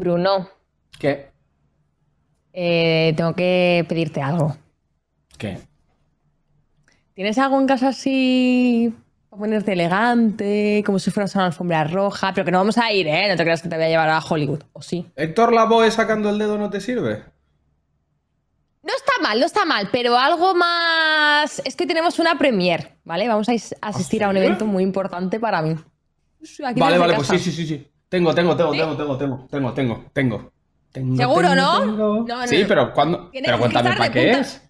Bruno, ¿Qué? eh, tengo que pedirte algo. ¿Qué? ¿Tienes algo en casa así para ponerte elegante, como si fueras a una alfombra roja? Pero que no vamos a ir, ¿eh? No te creas que te voy a llevar a Hollywood, ¿o sí? ¿Héctor Lavoe sacando el dedo no te sirve? No está mal, no está mal, pero algo más... Es que tenemos una premier, ¿vale? Vamos a is- asistir a un evento muy importante para mí. Aquí Vale, vale, pues sí, sí, sí, sí. Tengo, tengo, tengo, tengo, tengo, tengo, tengo, tengo, tengo. Tengo, ¿Seguro, tengo, no? tengo. No, no, sí, pero cuando. Pero cuéntame para qué punta. es.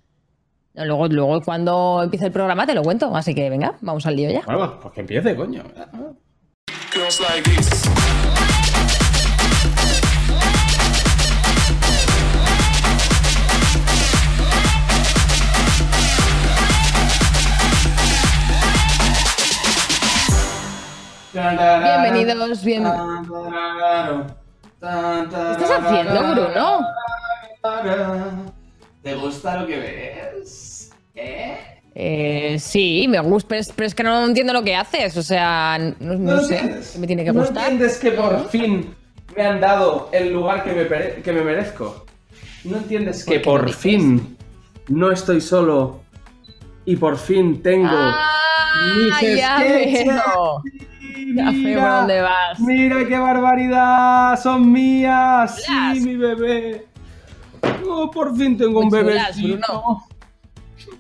No, luego, luego cuando empiece el programa te lo cuento, así que venga, vamos al lío ya. Bueno, pues, pues que empiece, coño. Bienvenidos, bien- ¿Qué estás haciendo, Bruno? ¿Te gusta lo que ves? ¿Eh? Eh, sí, me gusta, pero es, pero es que no entiendo lo que haces, o sea, no, no lo sé, entiendes? ¿qué me tiene que ¿No entiendes que por fin me han dado el lugar que me, que me merezco? ¿No entiendes que por fin no estoy solo y por fin tengo Ah, mis ya sketches? veo. Ya veo por dónde vas. Mira qué barbaridad, son mías, sí, mi bebé. Oh, por fin tengo un Muy bebé. Bruno.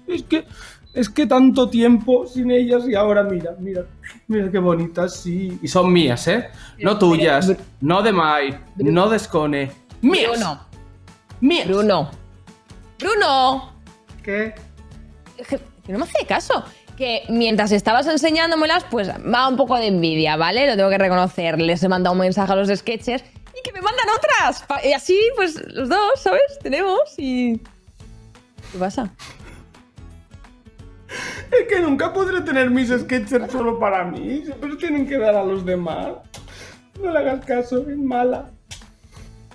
Es que, es que tanto tiempo sin ellas y ahora mira, mira, mira qué bonitas, sí. Y son mías, ¿eh? No tuyas, no de Mai, no de Scone. Mías. Bruno, Mías. Bruno, Bruno, ¿Qué? que no me hace caso. Que mientras estabas enseñándomelas, pues da un poco de envidia, ¿vale? Lo tengo que reconocer. Les he mandado un mensaje a los sketches y que me mandan otras. Y así, pues los dos, ¿sabes? Tenemos y. ¿Qué pasa? Es que nunca podré tener mis sketchers solo para mí. Siempre tienen que dar a los demás. No le hagas caso, es mala.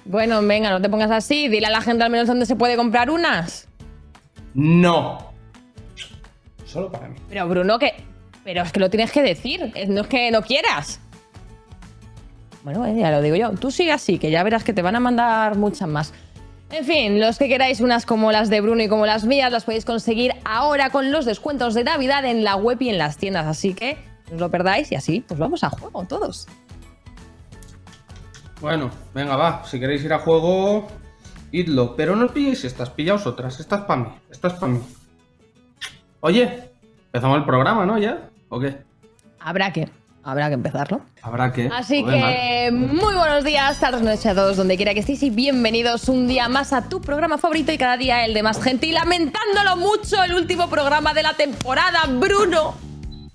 Bueno, venga, no te pongas así. Dile a la gente al menos dónde se puede comprar unas. No. Solo para mí. Pero Bruno, que. Pero es que lo tienes que decir. es- No es que no quieras. Bueno, eh, ya lo digo yo. Tú sigue así, que ya verás que te van a mandar muchas más. En fin, los que queráis unas como las de Bruno y como las mías, las podéis conseguir ahora con los descuentos de Navidad en la web y en las tiendas. Así que no os lo perdáis y así, pues vamos a juego todos. Bueno, venga, va. Si queréis ir a juego, idlo. Pero no os pilléis estas, pillaos otras. Estas para mí. Estas para mí. Oye, empezamos el programa, ¿no? ¿Ya? ¿O qué? Habrá que, habrá que empezarlo. Habrá que. Así que muy buenos días, tardes, noches a todos, donde quiera que estéis y bienvenidos un día más a tu programa favorito y cada día el de más gente. Y lamentándolo mucho, el último programa de la temporada, Bruno.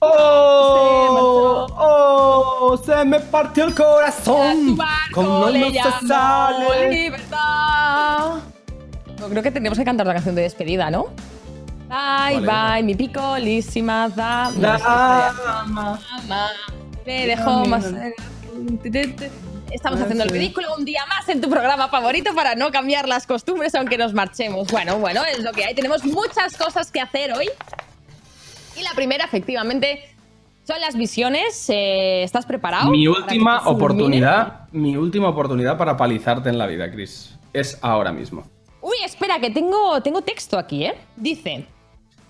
¡Oh! ¡Oh! Se me partió el corazón. Como no se sale. libertad. No, creo que tendríamos que cantar la canción de despedida, ¿no? Bye, Vale. bye, mi picolísima dama. Dama. Mamá, me dejó más. Estamos haciendo el ridículo un día más en tu programa favorito para no cambiar las costumbres aunque nos marchemos. Bueno, bueno, es lo que hay. Tenemos muchas cosas que hacer hoy. Y la primera, efectivamente, son las visiones. Eh, ¿Estás preparado? Mi última te oportunidad, mi última oportunidad para palizarte en la vida, Chris. Es ahora mismo. Uy, espera, que tengo, tengo texto aquí, ¿eh? Dice,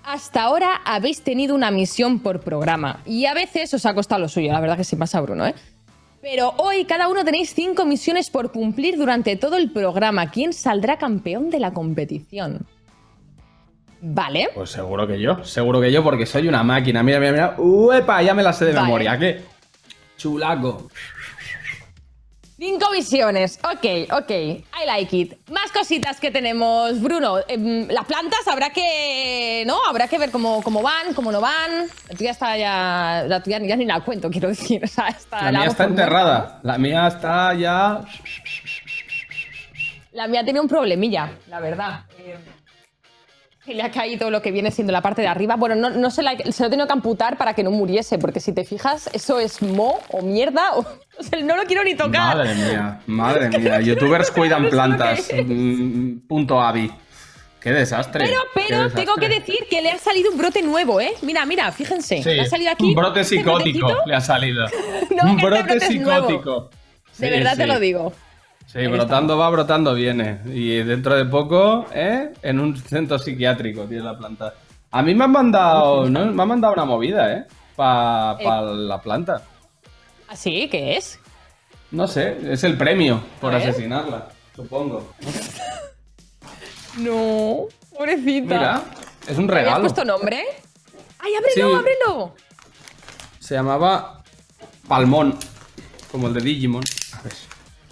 hasta ahora habéis tenido una misión por programa y a veces os ha costado lo suyo, la verdad que sí pasa Bruno, ¿eh? Pero hoy cada uno tenéis cinco misiones por cumplir durante todo el programa. ¿Quién saldrá campeón de la competición? Vale. Pues seguro que yo, seguro que yo, porque soy una máquina. Mira, mira, mira. ¡Uepa! Ya me la sé de Vale. memoria. ¿Qué? Chulaco. Cinco visiones. Ok, ok. I like it. Más cositas que tenemos, Bruno. Em, las plantas habrá que. ¿No? Habrá que ver cómo, cómo van, cómo no van. La tuya está ya. La tuya ya ni la cuento, quiero decir. O sea, está, La mía está muerta. enterrada. La mía está ya. La mía tiene un problemilla, la verdad. Eh, que le ha caído lo que viene siendo la parte de arriba. Bueno, no, no se, la, se lo he tenido que amputar para que no muriese, porque si te fijas, eso es mo o mierda. O, o sea, no lo quiero ni tocar. Madre mía, madre mía. Youtubers cuidan ¿Sabes lo plantas. Mm, Punto avi. Qué desastre. Pero, pero tengo que decir que le ha salido un brote nuevo, ¿eh? Mira, mira, fíjense. Sí, Le ha salido aquí. un brote este psicótico brotecito. le ha salido. No, un este brote brote es nuevo. psicótico. De Sí, verdad te lo digo. Sí, brotando va, brotando viene. Y dentro de poco, ¿eh? En un centro psiquiátrico tiene la planta. A mí me han mandado, ¿no? Me han mandado una movida, ¿eh? Para la planta. ¿Así? ¿Qué es? No sé, es el premio por asesinarla, supongo. No, pobrecita. Mira, es un ¿Le habías regalo. puesto nombre? ¡Ay, ábrelo, Sí. ábrelo! Se llamaba Palmón, como el de Digimon.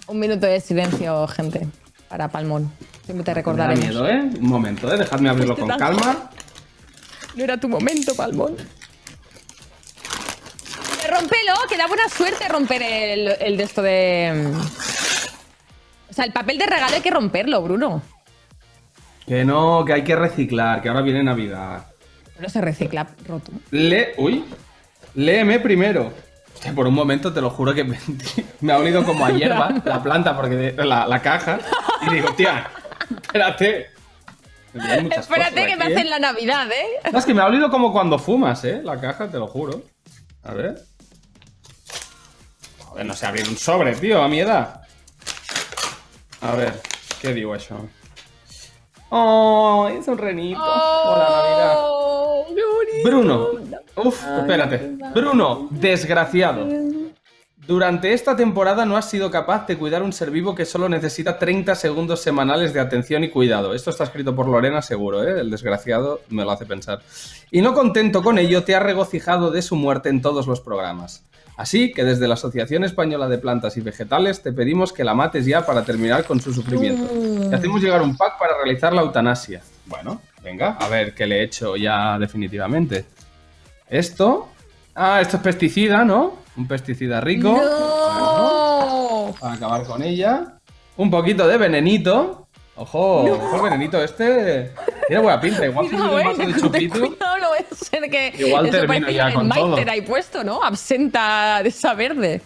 Un minuto de silencio, gente, para Palmón. Siempre te Me da miedo, ¿eh? Un momento, ¿eh? Dejadme abrirlo Te con calma. No era tu momento, Palmón. Rompelo, que da buena suerte romper el, el de esto de. mm. O sea, el papel de regalo hay que romperlo, Bruno. Que no, que hay que reciclar, que ahora viene Navidad. No se recicla roto. Le... Uy. Léeme primero. Hostia, por un momento te lo juro que me, me ha olido como a hierba la planta, porque de- la, la caja. Y digo, tía, espérate. Espérate que me aquí, ¿eh? hacen la Navidad, ¿eh? No, es que me ha olido como cuando fumas, ¿eh? La caja, te lo juro. A ver. Joder, no sé abrir un sobre, tío, a mi edad. A ver, ¿qué digo eso? Oh, es un renito. Hola, Navidad. Oh, qué bonito. Bruno. Uf, espérate. Bruno, desgraciado. Durante esta temporada no has sido capaz de cuidar un ser vivo que solo necesita 30 segundos semanales de atención y cuidado. Esto está escrito por Lorena, seguro, ¿eh? El desgraciado me lo hace pensar. Y no contento con ello, te has regocijado de su muerte en todos los programas. Así que desde la Asociación Española de Plantas y Vegetales te pedimos que la mates ya para terminar con su sufrimiento. Te hacemos llegar un pack para realizar la eutanasia. Bueno, venga, a ver qué le he hecho ya definitivamente. Esto. Ah, esto es pesticida, ¿no? Un pesticida rico. ¡No! Para acabar con ella. Un poquito de venenito. Ojo, ojo, el venenito este. Tiene buena pinta. Igual si Cuidado, un eh, vaso de chupito. Cuidado, no puede ser que. Igual termino ya con todo. Ahí puesto, ¿no? Absenta de esa verde.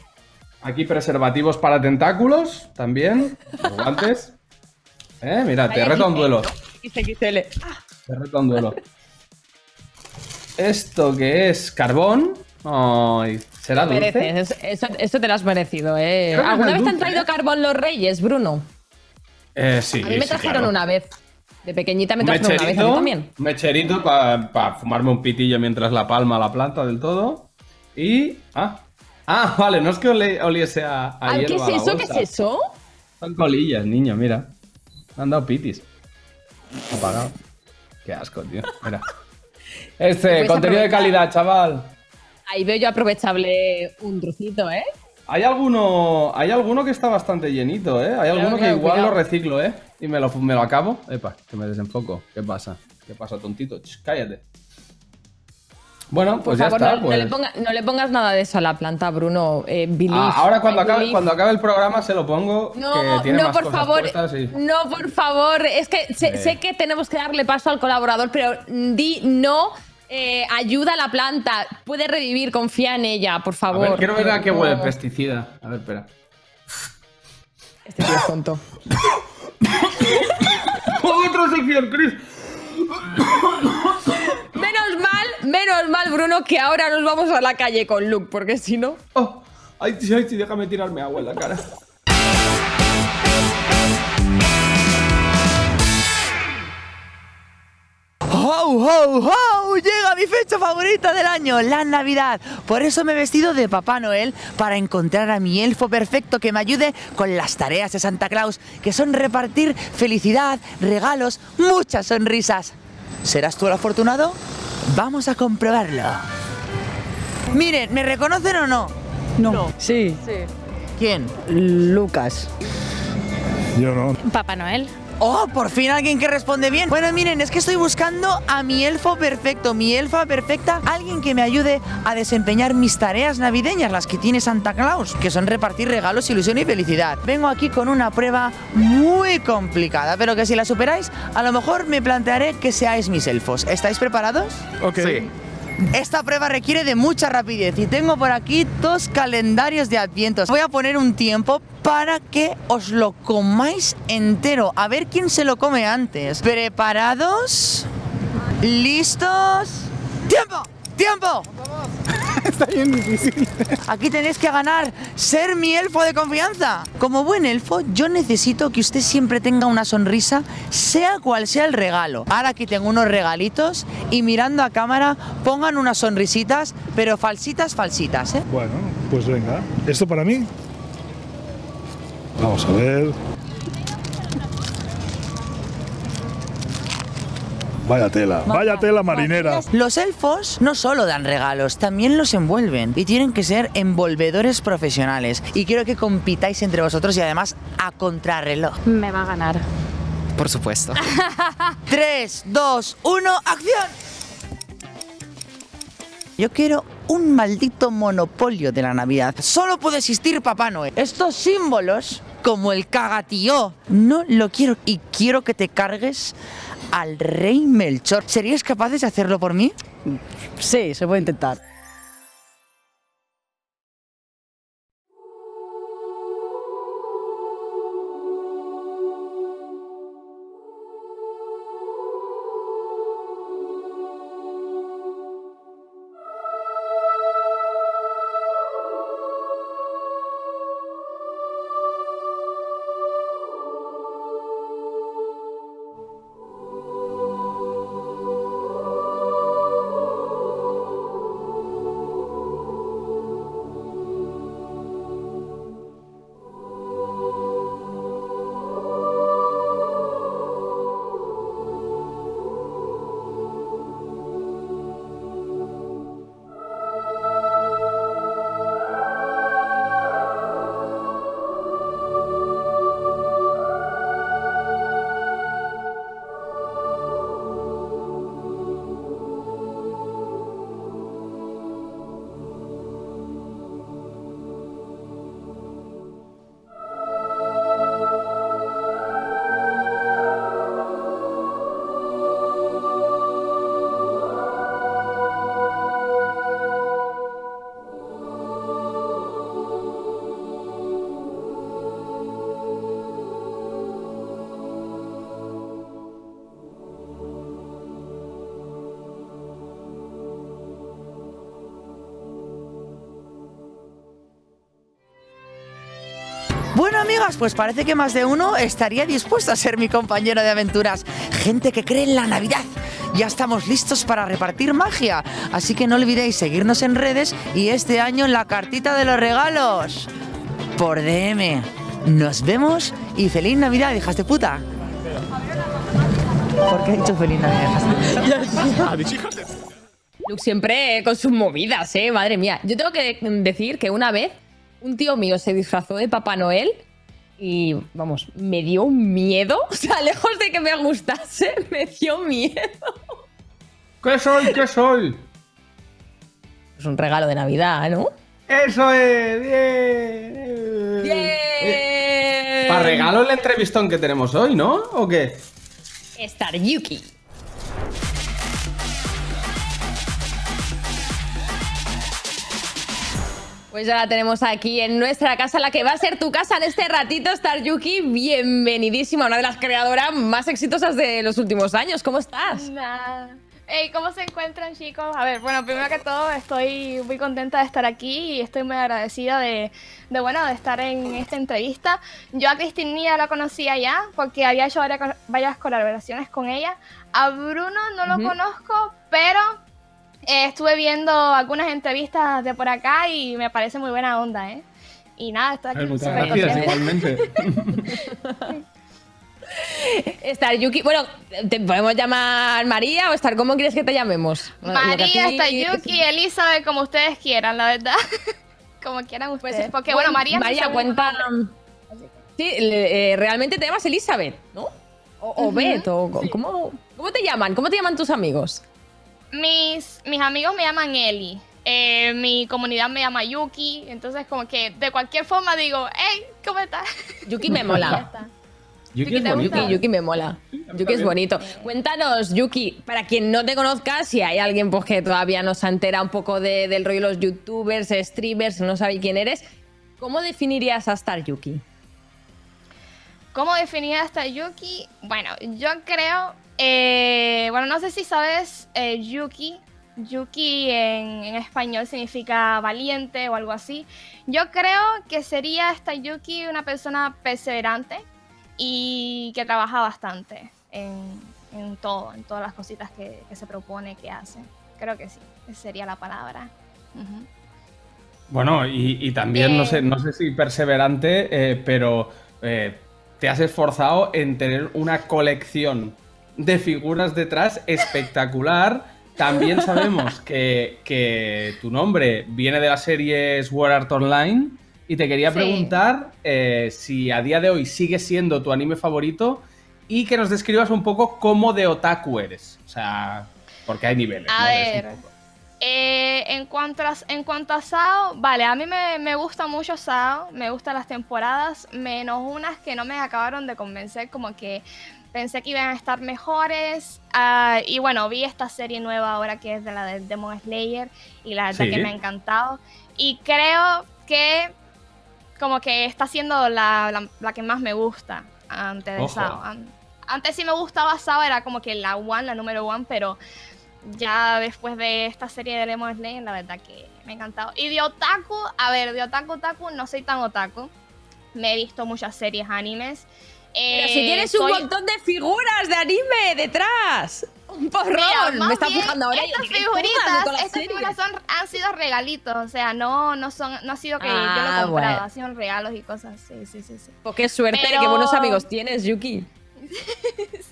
Aquí preservativos para tentáculos. También. Los guantes. Eh, mira, te reto a un duelo. ¿no? XXL. Te reto un duelo. Esto que es carbón. Ay, ¿será dulce? Mereces, eso, eso te lo has merecido, ¿eh? ¿Alguna es vez te han traído ¿eh? carbón los reyes, Bruno? Eh, sí, A mí me sí, trajeron claro. una vez. De pequeñita me trajeron una vez, a mí también. mecherito para fumarme un pitillo mientras la palma la planta del todo. Y. Ah, ah vale, no es que oli- oliese a, a Ah, ¿Qué hierba es eso? ¿Qué es eso? Son colillas, niño, mira. Me han dado pitis. Apagado. Qué asco, tío. Mira. Este, contenido de calidad, chaval. Ahí veo yo aprovechable un trocito, ¿eh? Hay alguno, hay alguno que está bastante llenito, ¿eh? Hay alguno que igual cuidado. lo reciclo, ¿eh? Y me lo, me lo acabo. Epa, que me desenfoco. ¿Qué pasa? ¿Qué pasa, tontito? Ch, cállate. Bueno, Por pues ya favor, está. no, no pues. le ponga- no le pongas nada de eso a la planta, Bruno. Eh, believe, Ah, ahora cuando acabe, cuando acabe el programa se lo pongo. No, que tiene no, más por cosas favor. y- No, por favor. Es que sé, Eh. sé que tenemos que darle paso al colaborador, pero di no. Eh, ayuda a la planta. Puede revivir, confía en ella, por A favor. ver, quiero ver a qué huele el pesticida. A ver, espera. Este tío es tonto. ¡Otra sección, Chris! Menos mal, menos mal, Bruno, que ahora nos vamos a la calle con Luke, porque si no. Oh, ay, sí, ay, sí, déjame tirarme agua en la cara. ¡Ho, ho, ho! Llega mi fecha favorita del año, la Navidad. Por eso me he vestido de Papá Noel para encontrar a mi elfo perfecto que me ayude con las tareas de Santa Claus, que son repartir felicidad, regalos, muchas sonrisas. ¿Serás tú el afortunado? Vamos a comprobarlo. Miren, ¿me reconocen o no? No. Sí, ¿Quién? Lucas. Yo no. Papá Noel. ¡Oh, por fin alguien que responde bien! Bueno, miren, es que estoy buscando a mi elfo perfecto, mi elfa perfecta, alguien que me ayude a desempeñar mis tareas navideñas, las que tiene Santa Claus, que son repartir regalos, ilusión y felicidad. Vengo aquí con una prueba muy complicada, pero que si la superáis, a lo mejor me plantearé que seáis mis elfos. ¿Estáis preparados? Ok. Esta prueba requiere de mucha rapidez y tengo por aquí dos calendarios de advientos. Voy a poner un tiempo para que os lo comáis entero. A ver quién se lo come antes. ¿Preparados? ¿Listos? ¡Tiempo! ¡Tiempo! Está bien difícil. Aquí tenéis que ganar, ser mi elfo de confianza. Como buen elfo, yo necesito que usted siempre tenga una sonrisa, sea cual sea el regalo. Ahora aquí tengo unos regalitos y mirando a cámara pongan unas sonrisitas, pero falsitas, falsitas, ¿eh? Bueno, pues venga. ¿Esto para mí? Vamos a ver. Vaya tela, vaya tela marinera. Los elfos no solo dan regalos, también los envuelven y tienen que ser envolvedores profesionales. Y quiero que compitáis entre vosotros y además a contrarreloj. Me va a ganar. Por supuesto. 3, 2, 1, acción. Yo quiero un maldito monopolio de la Navidad. Solo puede existir Papá Noel. Estos símbolos, como el cagatío, no lo quiero. Y quiero que te cargues al rey Melchor. ¿Seríais capaces de hacerlo por mí? Sí, se puede intentar. Amigas, pues parece que más de uno estaría dispuesto a ser mi compañero de aventuras. Gente que cree en la Navidad. Ya estamos listos para repartir magia. Así que no olvidéis seguirnos en redes y este año en la cartita de los regalos. Por DM. Nos vemos y feliz Navidad, hijas de puta. ¿Por qué he dicho feliz Navidad? Luke siempre con sus movidas, ¿eh? Madre mía. Yo tengo que decir que una vez un tío mío se disfrazó de Papá Noel y, vamos, me dio un miedo. O sea, lejos de que me gustase, me dio miedo. ¿Qué soy? ¿Qué soy? Es un regalo de Navidad, ¿no? ¡Eso es! ¡Bien! ¡Bien! Para regalo el entrevistón que tenemos hoy, ¿no? ¿O qué? Star Yuki. Pues ya la tenemos aquí en nuestra casa, la que va a ser tu casa en este ratito, Star Yuki. Bienvenidísima, una de las creadoras más exitosas de los últimos años. ¿Cómo estás? Nada. Hey, ¿cómo se encuentran, chicos? A ver, bueno, primero que todo, estoy muy contenta de estar aquí y estoy muy agradecida de, de bueno, de estar en esta entrevista. Yo a Cristina la conocía ya porque había hecho varias, varias colaboraciones con ella. A Bruno no lo conozco, pero eh, estuve viendo algunas entrevistas de por acá y me parece muy buena onda, ¿eh? Y nada, estoy aquí Muchas gracias, igualmente. Star Yuki, bueno, ¿te podemos llamar María o Star? ¿Cómo quieres que te llamemos? María, ti- Yuki, Elizabeth, como ustedes quieran, la verdad. como quieran ustedes. Pues, porque bueno, María María cuenta. Sí, eh, realmente te llamas Elizabeth, ¿no? O, o Beth, o ¿cómo, ¿cómo te llaman? ¿Cómo te llaman tus amigos? Mis, mis amigos me llaman Eli. eh, mi comunidad me llama Yuki. Entonces, como que de cualquier forma digo, hey, ¿cómo estás? Yuki me mola. está. Yuki es ¿te bonito. Yuki, Yuki me mola. Yuki es bonito. Cuéntanos, Yuki, para quien no te conozca, si hay alguien pues, que todavía no se entera un poco de- del rollo de los youtubers, streamers, no sabe quién eres, ¿cómo definirías a Star Yuki? ¿Cómo definir hasta Yuki? Bueno, yo creo. eh, bueno, no sé si sabes, eh, Yuki Yuki en, en español significa valiente o algo así. Yo creo que sería esta Yuki una persona perseverante y que trabaja bastante en, en todo, en todas las cositas que, que se propone, que hace. Creo que sí, esa sería la palabra. Ujú. Bueno, y, y también, no Eh. sé, no sé si perseverante, eh, pero eh, te has esforzado en tener una colección de figuras detrás espectacular. También sabemos que, que tu nombre viene de la serie Sword Art Online. Y te quería Sí. preguntar eh, si a día de hoy sigue siendo tu anime favorito y que nos describas un poco cómo de otaku eres. O sea, porque hay niveles. A ¿no? Ver. Eh, en, cuanto a, en cuanto a Sao, vale, a mí me, me gusta mucho Sao, me gustan las temporadas, menos unas que no me acabaron de convencer, como que pensé que iban a estar mejores. ah, y bueno, vi esta serie nueva ahora que es de la de Demon Slayer y la verdad Sí. que me ha encantado. Y creo que como que está siendo la, la- la que más me gusta antes de Ojo. Sao. An- Antes sí me gustaba Sao, era como que la one, la número one, pero ya después de esta serie de Lemon Slayer, la verdad que me ha encantado. Y de otaku, a ver, de otaku otaku no soy tan otaku. Me he visto muchas series animes. Pero Eh, si tienes un montón de figuras de anime detrás. Un porrón. Mira, Me está fijando ahora. y Estas digo, ¿qué todas de figuritas, estas figuras son, han sido regalitos, o sea, no, no son, no ha sido que yo lo Ah, he comprado, bueno. han sido regalos y cosas, sí, sí, sí, sí. Pues qué suerte Pero- qué buenos amigos tienes, Yuki.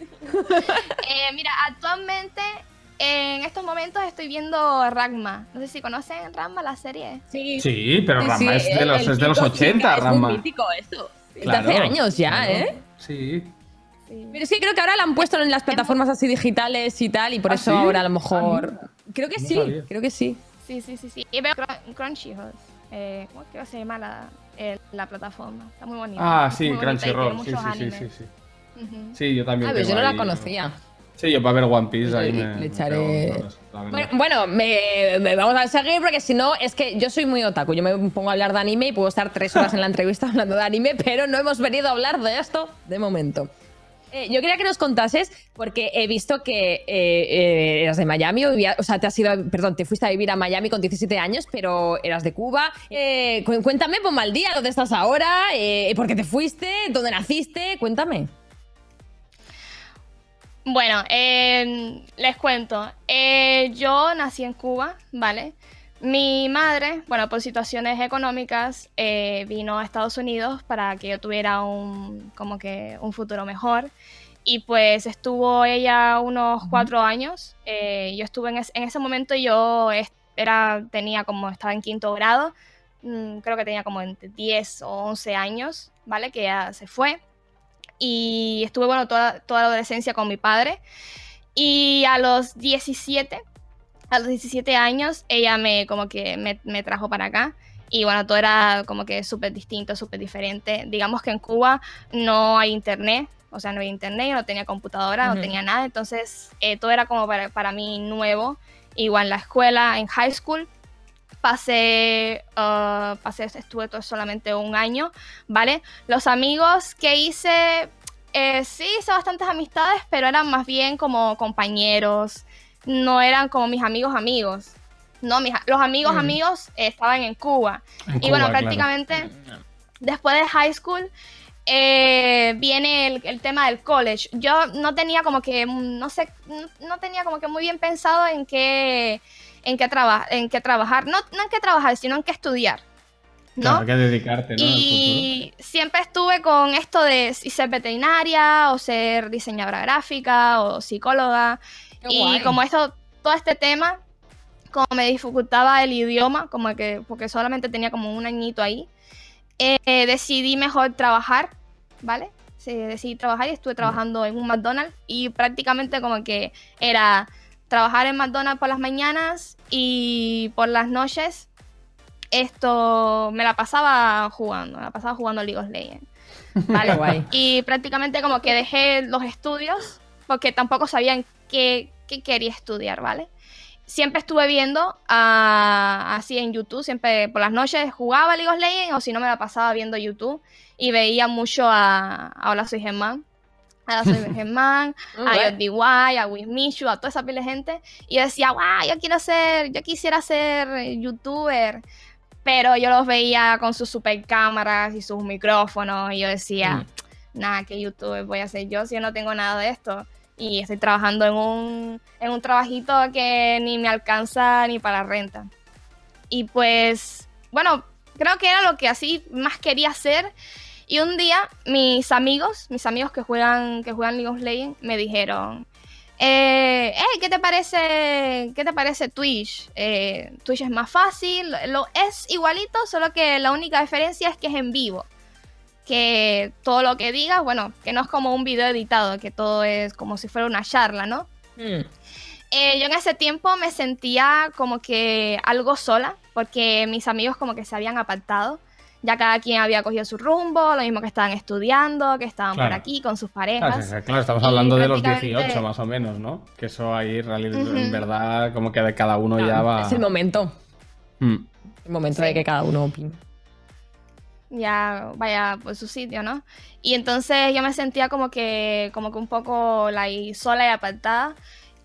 Eh, mira, actualmente, en estos momentos estoy viendo Ragma. No sé si conocen Ragma, la serie. Sí, Sí, pero sí, sí, es de los, es de los chico 80, chica, Es mítico eso. Es de Claro, hace años ya, claro. ¿eh? Sí. Pero sí, creo que ahora la han puesto en las plataformas así digitales y tal, y por ¿Ah, eso sí? ahora a lo Ah, mejor. mira. creo que No sí, sabía. creo que sí. Sí, sí, sí, sí. Y veo Crun- Crunchyroll. Eh, ¿Cómo creo que se llama la, eh, la plataforma? Está muy bonita. Ah, sí, Crunchyroll. Sí, sí, sí, sí, sí. Yo también. Ah, pero yo no la ahí- conocía. Sí, yo para ver One Piece ahí Le- me. le me echaré- verdad. Bueno, bueno, me, me vamos a seguir porque si no, es que yo soy muy otaku. Yo me pongo a hablar de anime y puedo estar tres horas en la entrevista hablando de anime, pero no hemos venido a hablar de esto de momento. Eh, yo quería que nos contases, porque he visto que eh, eh, eras de Miami, o, vivía- o sea, te has ido, perdón, te fuiste a vivir a Miami con 17 años, pero eras de Cuba. Eh, cu- cuéntame, ponme al día, ¿dónde estás ahora? Eh, ¿Por qué te fuiste? ¿Dónde naciste? Cuéntame. Bueno, eh, les cuento. Eh, yo nací en Cuba, ¿vale? Mi madre, bueno, por situaciones económicas, eh, vino a Estados Unidos para que yo tuviera un, como que un futuro mejor. Y pues estuvo ella unos cuatro años. Eh, yo estuve en, es- en ese momento, yo era, tenía como, estaba en quinto grado. Mm, creo que tenía como entre 10 o 11 años, ¿vale? Que ella se fue y estuve, bueno, toda, toda la adolescencia con mi padre. Y a los 17, a los 17 años, ella me, como que me, me trajo para acá. Y bueno, todo era como que súper distinto, súper diferente. Digamos que en Cuba no hay internet, o sea, no había internet, yo no tenía computadora, no tenía nada. Entonces, eh, todo era como para, para mí nuevo. Igual en la escuela, en high school, pasé, pasé, estuve todo solamente un año, ¿vale? Los amigos que hice, eh, sí hice bastantes amistades, pero eran más bien como compañeros, no eran como mis amigos amigos. No, mis, los amigos Mm. amigos eh, estaban en Cuba. En y Cuba, bueno, claro. prácticamente después de high school eh, viene el, el tema del college. Yo no tenía como que, mm, no sé, no- no tenía como que muy bien pensado en qué, en qué, traba- en qué trabajar. No, no en qué trabajar, sino en qué estudiar. ¿no? Claro, que dedicarte, ¿no? Y siempre estuve con esto de ser veterinaria o ser diseñadora gráfica o psicóloga. Qué y guay. como esto, todo este tema, como me dificultaba el idioma, como que porque solamente tenía como un añito ahí, eh, decidí mejor trabajar, ¿vale? Sí, decidí trabajar y estuve trabajando en un McDonald's y prácticamente como que era trabajar en McDonald's por las mañanas y por las noches esto me la pasaba jugando, me la pasaba jugando League of Legends. ¿vale? Guay. Y prácticamente como que dejé los estudios porque tampoco sabía en qué, qué quería estudiar, ¿vale? Siempre estuve viendo ah, así en YouTube, siempre por las noches jugaba League of Legends o si no me la pasaba viendo YouTube y veía mucho a, a Hola Soy Germán, a Soy Germán, a Alright. DY, a Wismichu, a toda esa pila de gente. Y yo decía, wow, yo quiero ser, yo quisiera ser youtuber. Pero yo los veía con sus super cámaras y sus micrófonos. Y yo decía, nada, ¿qué youtuber voy a ser yo si yo no tengo nada de esto? Y estoy trabajando en un, en un trabajito que ni me alcanza ni para la renta. Y pues, bueno, creo que era lo que así más quería hacer. Y un día mis amigos, mis amigos que juegan, que juegan League of Legends, me dijeron, eh, hey, ¿qué te parece, qué te parece Twitch? Eh, Twitch es más fácil, lo es igualito, solo que la única diferencia es que es en vivo. Que todo lo que digas, bueno, que no es como un video editado, que todo es como si fuera una charla, ¿no? Mm. Eh, yo en ese tiempo me sentía como que algo sola, porque mis amigos como que se habían apartado. Ya cada quien había cogido su rumbo, lo mismo que estaban estudiando, que estaban por Claro. aquí con sus Claro, parejas. sí, claro, estamos hablando de los prácticamente- 18 más o menos, ¿no? Que eso ahí reali- Ujú. en verdad como que de cada uno ya Claro, va... Es el momento. Mm. El momento Sí. de que cada uno opine. ya vaya por su sitio, ¿no? Y entonces yo me sentía como que, como que un poco like, sola y apartada.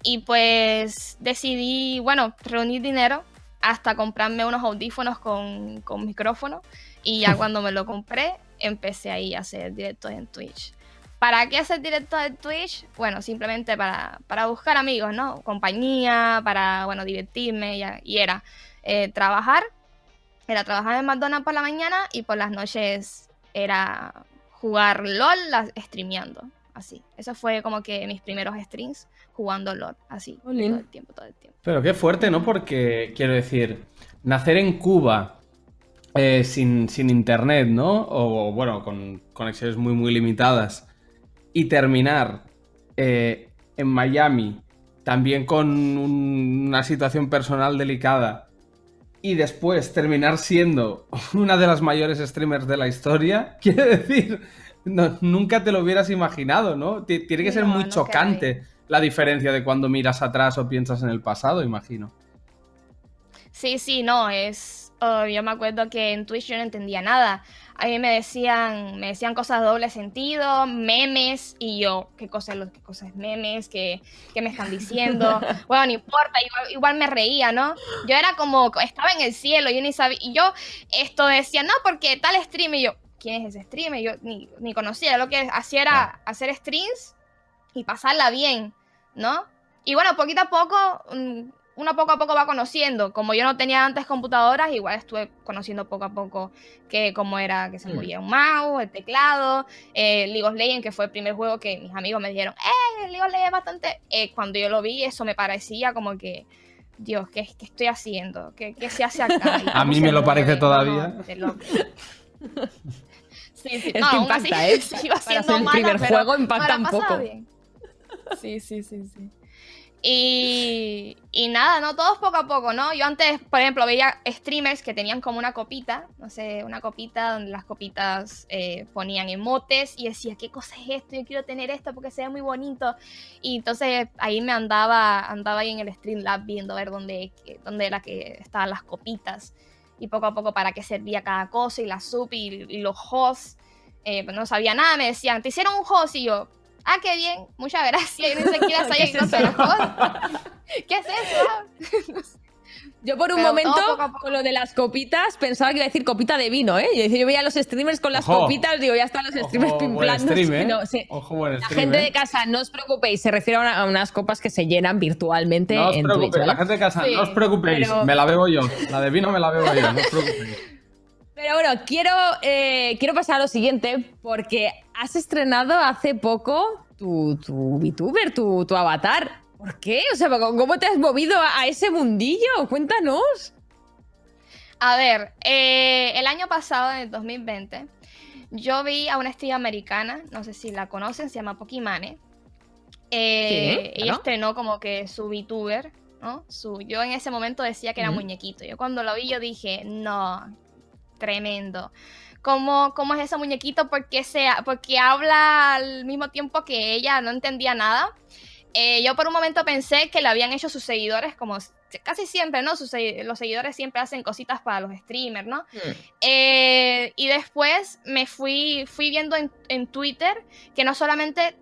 Y pues decidí, bueno, reunir dinero hasta comprarme unos audífonos con, con micrófono. Y ya cuando me lo compré, empecé ahí a hacer directos en Twitch. ¿Para qué hacer directos en Twitch? Bueno, simplemente para, para buscar amigos, ¿no? Compañía, para, bueno, divertirme. ya- y era eh, trabajar era trabajar en McDonald's por la mañana y por las noches era jugar LOL la- streameando. Así. Eso fue como que mis primeros streams jugando LOL. Así. Jolín. Todo el tiempo, todo el tiempo. Pero qué fuerte, ¿no? Porque, quiero decir, nacer en Cuba eh, sin, sin internet, ¿no? O, bueno, con conexiones muy, muy limitadas. Y terminar eh, en Miami, también con un- una situación personal delicada. Y después terminar siendo una de las mayores streamers de la historia. Quiere decir, no- nunca te lo hubieras imaginado, ¿no? Ti- Tiene que ser muy no chocante la diferencia de cuando miras atrás o piensas en el pasado, imagino. Sí, sí, no, es... oh, yo me acuerdo que en Twitch yo no entendía nada. A mí me decían, me decían cosas de doble sentido, memes, y yo, ¿qué cosas qué cosas memes? ¿Qué, qué me están diciendo? bueno, no importa, igual, igual me reía, ¿no? Yo era como, estaba en el cielo, yo ni sabía, y yo esto decía, no, porque tal stream, y yo, ¿quién es ese stream? Y yo ni, ni conocía, lo que hacía era hacer streams y pasarla bien, ¿no? Y bueno, poquito a poco, mm, uno poco a poco va conociendo. Como yo no tenía antes computadoras, igual estuve conociendo poco a poco que cómo era que se Mm. movía un mouse, el teclado, eh, League of Legends, que fue el primer juego que mis amigos me dijeron, ¡eh! League of Legends es bastante. Eh, cuando yo lo vi, eso me parecía como que. Dios, ¿qué, qué estoy haciendo? ¿Qué, qué se hace acá? ¿Y A mí me lo parece todavía. no. Sí, sí. Es No, que aún así, impacta, ¿eh? sigo Para siendo ser el mala, primer pero juego impacta un poco. bien. Sí, sí, sí, sí. Y, y nada, ¿no? Todos poco a poco, ¿no? Yo antes, por ejemplo, veía streamers que tenían como una copita, no sé, una copita donde las copitas eh, ponían emotes y decía, ¿qué cosa es esto? Yo quiero tener esto porque se muy bonito. Y entonces ahí me andaba, andaba ahí en el Streamlab viendo a ver dónde, dónde era que estaban las copitas. Y poco a poco para qué servía cada cosa y la sub y, y los hosts. Eh, pues no sabía nada, me decían, te hicieron un host y yo, ah, qué bien, muchas gracias. Yo ni siquiera ¿Qué sabía es que eso? era host. ¿Qué es eso? Yo por un Pero momento, poco poco. con lo de las copitas, pensaba que iba a decir copita de vino, ¿eh? Yo, decía, yo veía a los streamers con las Ojo. copitas, digo, ya están los streamers Ojo, buen pimplando. stream, ¿eh? No, sí. Ojo, buen La gente ¿eh? de casa, no os preocupéis, se refiere a, una- a unas copas que se llenan virtualmente No os en preocupéis, Twitch, ¿vale? la gente de casa, Sí, no os preocupéis, pero- me la bebo yo. La de vino me la bebo yo, no os preocupéis. Pero bueno, quiero, eh, quiero pasar a lo siguiente, porque has estrenado hace poco tu, tu VTuber, tu, tu avatar. ¿Por qué? O sea, ¿cómo te has movido a, ese mundillo? Cuéntanos. A ver, eh, el año pasado, en el 2020, yo vi a una estrella americana, no sé si la conocen, se llama Pokimane. Eh, Sí, Ella claro. estrenó como que su VTuber, ¿no? Su, yo en ese momento decía que era muñequito. Yo cuando lo vi, yo dije, no, tremendo. ¿Cómo, cómo es ese muñequito? Porque, sea, porque habla al mismo tiempo que ella no entendía nada. Eh, yo por un momento pensé que lo habían hecho sus seguidores, como casi siempre, ¿no? Sus los seguidores siempre hacen cositas para los streamers, ¿no? Eh, y después me fui, fui viendo en, en Twitter que no solamente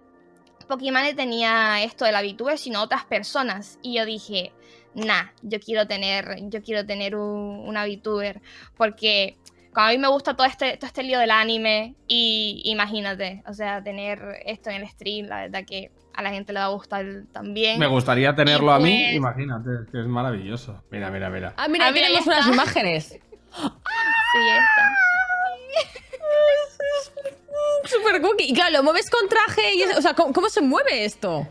Pokimane tenía esto de la VTuber, sino otras personas. Y yo dije, nah, yo quiero tener, yo quiero tener un- una VTuber. Porque como a mí me gusta todo este, todo este lío del anime, y imagínate, o sea, tener esto en el stream, la verdad que a la gente le va a gustar también. Me gustaría tenerlo a mí, pues- imagínate, es que es maravilloso. Mira, mira, mira. Ah, mira, Ah, ahí mira, tenemos unas está. imágenes. Sí, esta. Super cookie. Y claro, lo mueves con traje y es- O sea, ¿cómo, cómo se mueve esto?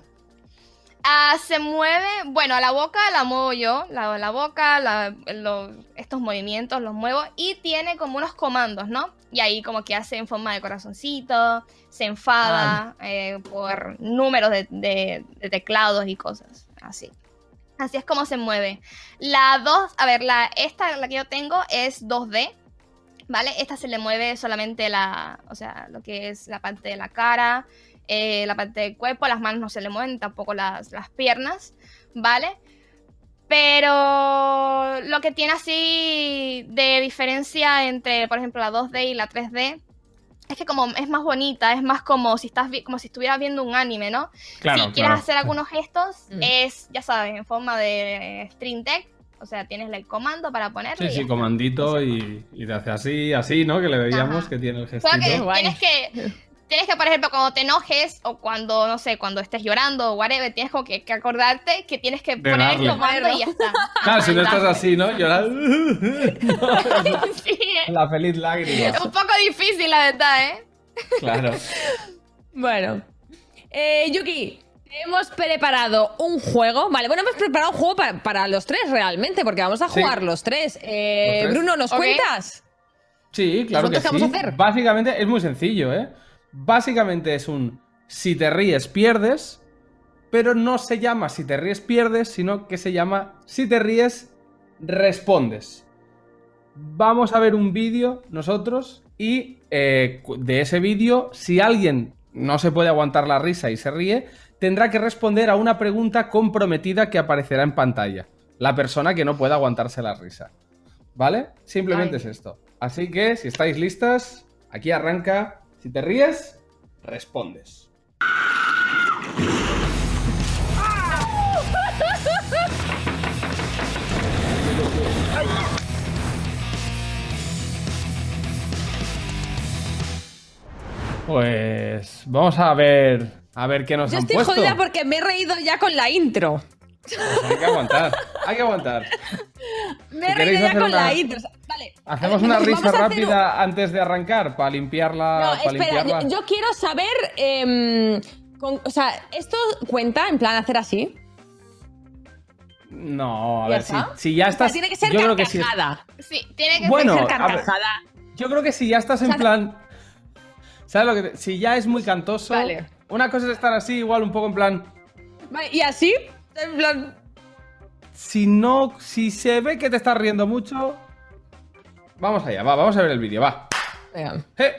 Ah, se mueve, bueno, a la boca la muevo yo, la, la boca, la- lo- estos movimientos los muevo y tiene como unos comandos, ¿no? Y ahí como que hace en forma de corazoncito, se enfada eh, por números de, de- de teclados y cosas así. Así es como se mueve. La 2, a ver, la, esta, la que yo tengo es 2D, ¿vale? Esta se le mueve solamente la, o sea, lo que es la parte de la cara, eh, la parte del cuerpo, las manos no se le mueven, tampoco las, las piernas, ¿vale? Pero lo que tiene así de diferencia entre, por ejemplo, la 2D y la 3D es que como es más bonita, es más como si estás vi- como si estuvieras viendo un anime, ¿no? Claro, si quieres claro. hacer algunos gestos, Mm. es, ya sabes, en forma de Stream Deck, o sea, tienes el comando para ponerlo. Sí, y sí, está. comandito y, y te hace así, así, ¿no? Que le veíamos Ajá. que tiene el gestito. que guay. tienes que, tienes que, por ejemplo, cuando te enojes o cuando, no sé, cuando estés llorando o whatever, tienes como que, que acordarte que tienes que De poner darle. el comando y ya está. Claro, si no estás así, ¿no? Llorar. Sí, La feliz lágrima. es un poco difícil, la verdad, ¿eh? Claro. Bueno. Eh, Yuki, hemos preparado un juego. Vale, bueno, hemos preparado un juego para, para los tres realmente, porque vamos a Sí. jugar los tres. Eh, Los tres. Bruno, ¿nos cuentas? Sí, claro que ¿Nosotros qué sí. vamos a hacer? Básicamente es muy sencillo, ¿eh? Básicamente es un si te ríes pierdes, pero no se llama si te ríes pierdes, sino que se llama si te ríes respondes. Vamos a ver un vídeo nosotros y eh, de ese vídeo, si alguien no se puede aguantar la risa y se ríe, tendrá que responder a una pregunta comprometida que aparecerá en pantalla. La persona que no pueda aguantarse la risa. ¿Vale? Simplemente Ay. es esto. Así que, si estáis listas, aquí arranca. Si te ríes, respondes. Pues vamos a ver a ver qué nos Yo han estoy puesto. jodida porque me he reído ya con la intro. Pues hay que aguantar, hay que aguantar. Me Si he reído ya con una- la intro. Vale. Hacemos ver, una risa un- rápida antes de arrancar para limpiarla. No, para espera, yo, limpiarla. yo quiero saber. em, con- o sea, ¿esto cuenta en plan hacer así? No, a ¿Ya ver, si, si ya O sea, estás. tiene que ser yo creo que sí. tiene que Bueno, ser ver. carcajada. Yo creo que si ya estás en O sea, plan. ¿Sabes lo que te- Si ya es muy cantoso. Vale. Una cosa es estar así, igual un poco en plan. Vale, y así, en plan. Si no. Si se ve que te estás riendo mucho. Vamos allá, va, vamos a ver el vídeo, va. Venga. ¡Eh!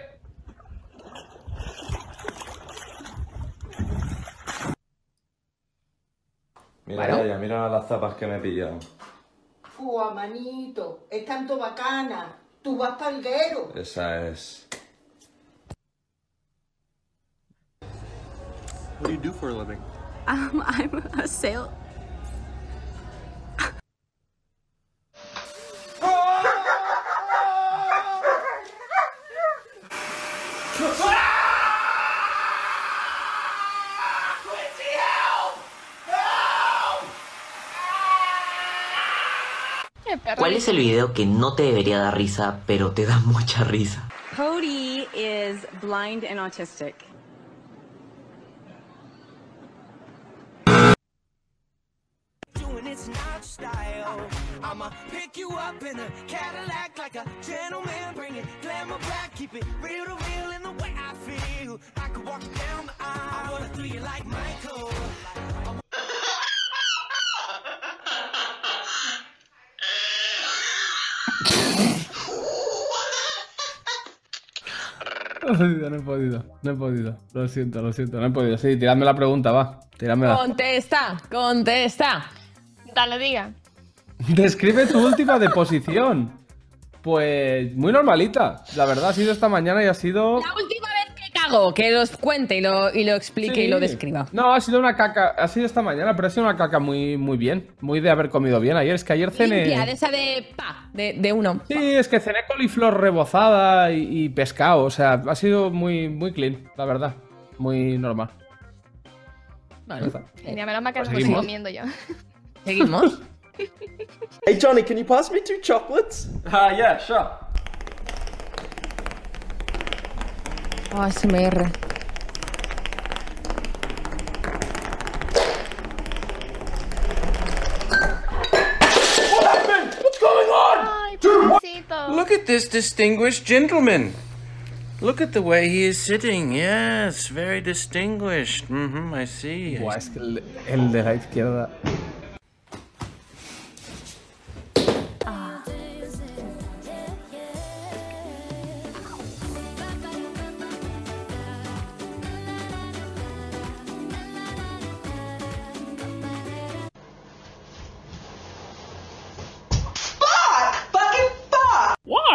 Mira, Bueno. Mira las zapas que me he pillado. Fua, manito, es tanto bacana. Tú vas palguero. Esa es. What do you do for a living? Um, I'm a sail. ¿Cuál es el video que no te debería dar risa, pero te da mucha risa? Cody is blind and autistic. I'ma pick you up in a Cadillac like a gentleman. Bring it glamour back, keep it real to real in the way I feel. I could walk you down the aisle. I wanna do you like Michael. No he podido, no he podido, no he podido. Lo siento, lo siento, no he podido. Sí, tiradme la pregunta, va. Tiradmela. Contesta, contesta. Dale, diga. Describe tu última deposición. Pues muy normalita. La verdad ha sido esta mañana y ha sido. La última vez que mago que los cuente y lo, y lo explique y lo describa. No, ha sido una caca. Ha sido esta mañana, pero ha sido una caca muy, muy bien. Muy de haber comido bien ayer. Es que ayer cené. Limpia, de esa de pa, de, de uno. Sí, es que cené coliflor rebozada y, y pescado. O sea, ha sido muy, muy clean, la verdad. Muy normal. Menos mal que Pues comiendo yo. ¿Seguimos? Hey Johnny, can you pass me two chocolates? Ah, yeah, sure. Oh, ASMR. What's going on? Ay, pobrecito. Look at this distinguished gentleman. Look at the way he is sitting. Yes, very distinguished. Mm-hmm, I see. I Buah, es que el, el de la izquierda.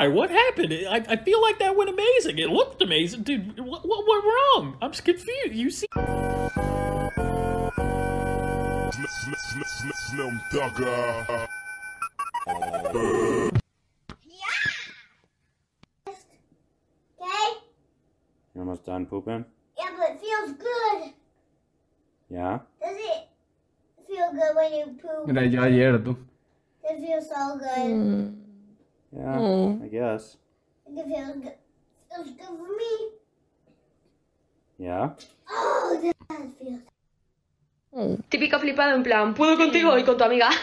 Why? What happened? I, I feel like that went amazing. It looked amazing, dude. What, what went wrong? I'm just confused. You see? Slim Thugger. Okay? You almost done pooping? Yeah, but it feels good. Yeah? Does it feel good when you poop? Mira, yo ayer, tú. It feels so good. Mm. Yeah, Mm. I guess. It feels good. Feels good for me. Yeah? Oh, that feels. Típico flipado en plan, puedo contigo y con tu amiga.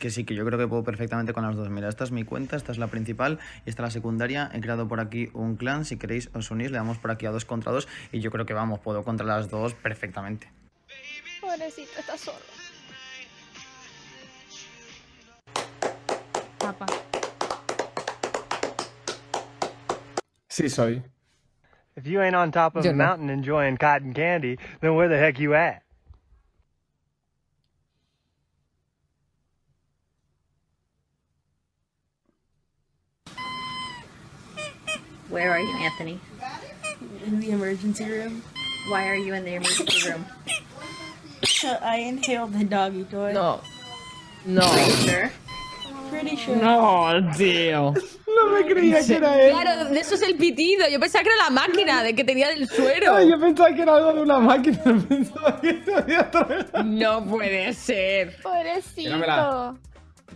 Que sí, que yo creo que puedo perfectamente con las dos. Mira, esta es mi cuenta, esta es la principal y esta es la secundaria. He creado por aquí un clan, si queréis os unís, le damos por aquí a dos contra dos y yo creo que vamos, puedo contra las dos perfectamente. Pobrecito, está solo. Papá. Sí, soy. If you ain't on top of Yo a no. mountain enjoying cotton candy, then where the heck you at? Where are you, Anthony? In the emergency room. Why are you in the emergency room? I inhaled the doggy toy. No. No. Sure. Pretty sure. No, tío. No me creía que era él. Claro, de eso es el pitido. Yo pensaba que era la máquina de que tenía del suero. Ay, yo pensaba que era algo de una máquina. Pensaba que había. No puede ser. Pobrecito. Tíramela.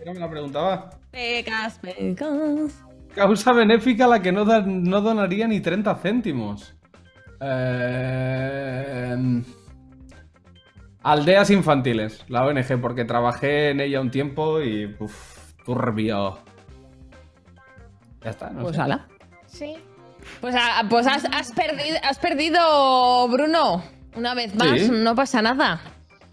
¿Quién me la preguntaba? Pecas, pecas. Causa benéfica a la que no, da- no donaría ni 30 céntimos. Eh, Aldeas infantiles, la ONG, porque trabajé en ella un tiempo y. Uff, turbio. Ya está, no Pues sé. ala. Sí. Pues, pues has, has perdido, has perdido, Bruno. Una vez más, Sí. no pasa nada.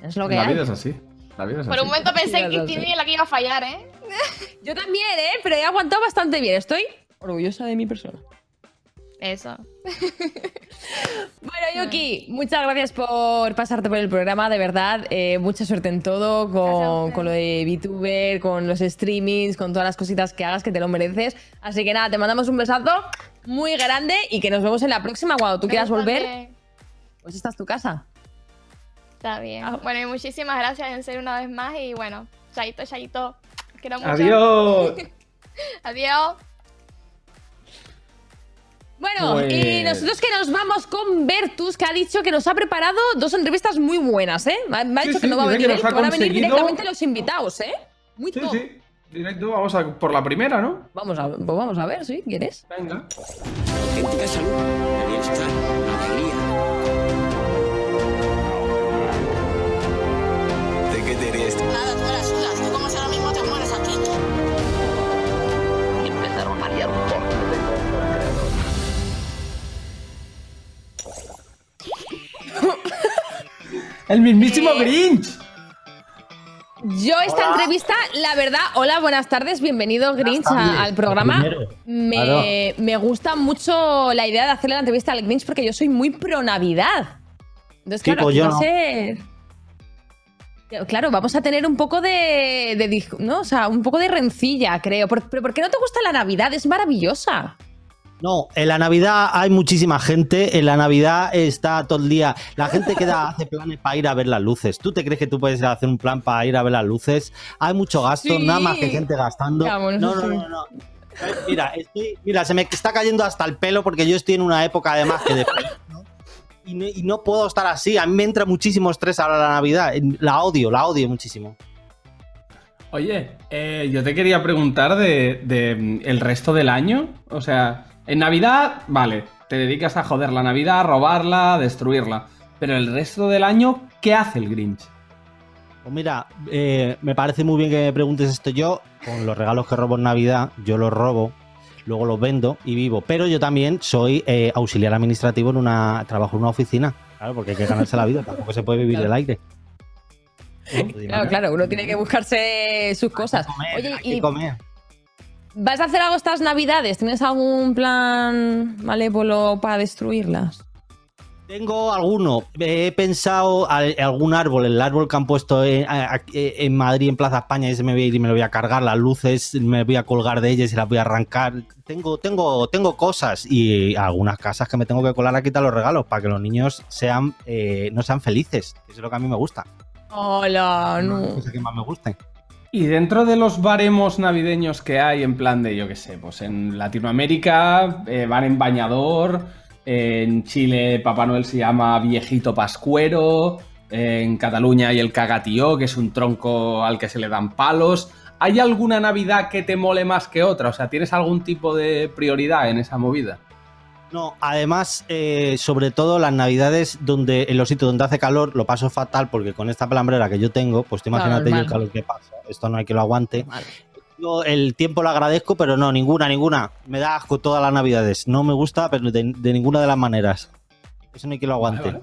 Es lo que La hay. vida es así. La vida es Por así. un momento pensé Sí, que era la que iba a fallar, ¿eh? Yo también, ¿eh? Pero he aguantado bastante bien. Estoy orgullosa de mi persona. Eso. Bueno, Yuki, muchas gracias por pasarte por el programa, de verdad. Eh, mucha suerte en todo, con, con lo de VTuber, con los streamings, con todas las cositas que hagas, que te lo mereces. Así que nada, te mandamos un besazo muy grande y que nos vemos en la próxima. Cuando tú quieras volver, pues esta es tu casa. Está bien. Bueno, y muchísimas gracias en serio una vez más. Y bueno, chaito, chaito. Quiero mucho. Adiós. Adiós. Bueno, y Pues- nosotros que nos vamos con Bertus, que ha dicho que nos ha preparado dos entrevistas muy buenas, ¿eh? Me ha, me ha Sí, dicho que no va a venir que él, nos ha que van a venir directamente los invitados, ¿eh? Muy Sí, top. sí. Directo, vamos a por la primera, ¿no? Vamos a, pues vamos a ver, ¿sí? ¿Quieres? Venga. Auténtica salud, el bienestar, la alegría. ¿De qué te? Nada, El mismísimo Grinch. Yo esta entrevista, la verdad, hola, buenas tardes, bienvenido Grinch a- al programa. Me, Claro. me gusta mucho la idea de hacerle la entrevista al Grinch porque yo soy muy pro Navidad. Entonces, Sí, claro, pues yo va a no. ser... Claro, vamos a tener un poco de, de ¿no? O sea, un poco de rencilla, creo. Por- pero ¿por qué no te gusta la Navidad? Es maravillosa. No, en la Navidad hay muchísima gente. En la Navidad está todo el día. La gente queda, hace planes para ir a ver las luces. ¿Tú te crees que tú puedes hacer un plan para ir a ver las luces? Hay mucho gasto, Sí. nada más que gente gastando. Ya, bueno, no, no, no, no. Eh, Mira, estoy- mira, se me está cayendo hasta el pelo porque yo estoy en una época además que de ¿no? y, no, y no puedo estar así. A mí me entra muchísimo estrés ahora la Navidad. La odio, la odio muchísimo. Oye, eh, yo te quería preguntar de, de, mm, el resto del año. O sea, en Navidad, vale, te dedicas a joder la Navidad, a robarla, a destruirla. Pero el resto del año, ¿qué hace el Grinch? Pues mira, eh, me parece muy bien que me preguntes esto yo. Con los regalos que robo en Navidad, yo los robo, luego los vendo y vivo. Pero yo también soy eh, auxiliar administrativo en una. trabajo en una oficina. Claro, porque hay que ganarse la vida, tampoco se puede vivir del aire. Claro, claro, uno tiene que buscarse sus cosas. Oye, Hay que ¿y comer. Vas a hacer algo estas navidades? ¿Tienes algún plan malévolo para destruirlas? Tengo alguno. He pensado al- algún árbol, el árbol que han puesto en, a- a- en Madrid, en Plaza España, ese me voy a ir y me lo voy a cargar. Las luces me voy a colgar de ellas y las voy a arrancar. Tengo, tengo, tengo cosas y algunas casas que me tengo que colar a quitar los regalos para que los niños sean, eh, no sean felices. Eso es lo que a mí me gusta. Hola, no. Cosa que más me guste. Y dentro de los baremos navideños que hay, en plan de, yo qué sé, pues en Latinoamérica eh, van en bañador, en Chile Papá Noel se llama viejito pascuero, en Cataluña hay el cagatío, que es un tronco al que se le dan palos. ¿Hay alguna Navidad que te mole más que otra? O sea, ¿tienes algún tipo de prioridad en esa movida? No, además, eh, sobre todo las navidades donde en los sitios donde hace calor lo paso fatal porque con esta pelambrera que yo tengo, pues tú Claro, imagínate yo el calor que pasa. Esto no hay que lo aguante. Yo el tiempo lo agradezco, pero no, ninguna, ninguna. Me da asco todas las navidades. No me gusta, pero de, de ninguna de las maneras. Eso no hay que lo aguante.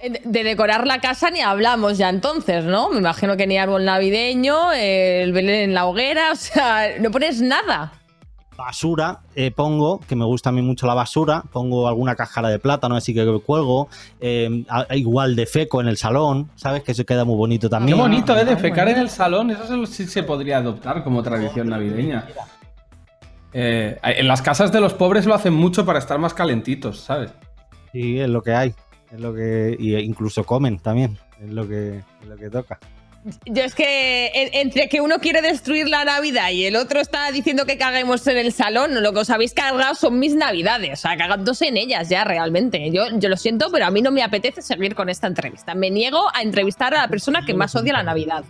Eh, De decorar la casa ni hablamos ya entonces, ¿no? Me imagino que ni árbol navideño, el Belén en la hoguera, o sea, no pones nada. Basura, eh, pongo, que me gusta a mí mucho la basura, pongo alguna cáscara de plátano así que cuelgo, eh, a- igual de feco en el salón, ¿sabes? Que eso queda muy bonito Qué también. bonito, ¿eh? De fecar en el salón, eso se- sí se podría adoptar como tradición navideña. Eh, en las casas de los pobres lo hacen mucho para estar más calentitos, ¿sabes? Sí, es lo que hay. Es lo que. Y incluso comen también. Es lo que, es lo que toca. Yo es que en- entre que uno quiere destruir la Navidad y el otro está diciendo que caguemos en el salón, lo que os habéis cargado son mis Navidades, o sea, cagándose en ellas ya realmente. Yo, yo lo siento, pero a mí no me apetece seguir con esta entrevista. Me niego a entrevistar a la persona que más odia la Navidad.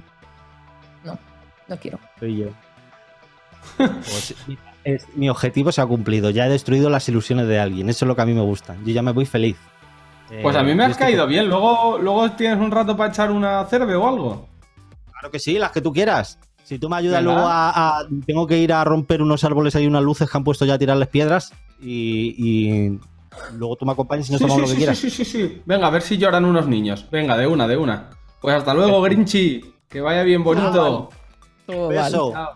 No, no quiero. Soy yo. Pues, es- mi objetivo se ha cumplido. Ya he destruido las ilusiones de alguien. Eso es lo que a mí me gusta. Yo ya me voy feliz. Pues a Eh, mí me yo has caído bien. Luego, luego tienes un rato para echar una cerve o algo. Claro que sí, las que tú quieras. Si tú me ayudas Venga. luego a, a- Tengo que ir a romper unos árboles, hay unas luces que han puesto ya a tirarles piedras. Y, y luego tú me acompañas y nos Sí, tomamos sí, lo que sí, quieras. sí, sí, sí. Venga, a ver si lloran unos niños. Venga, de una, de una. Pues hasta luego, Grinchi. Que vaya bien bonito. Todo Beso. mal.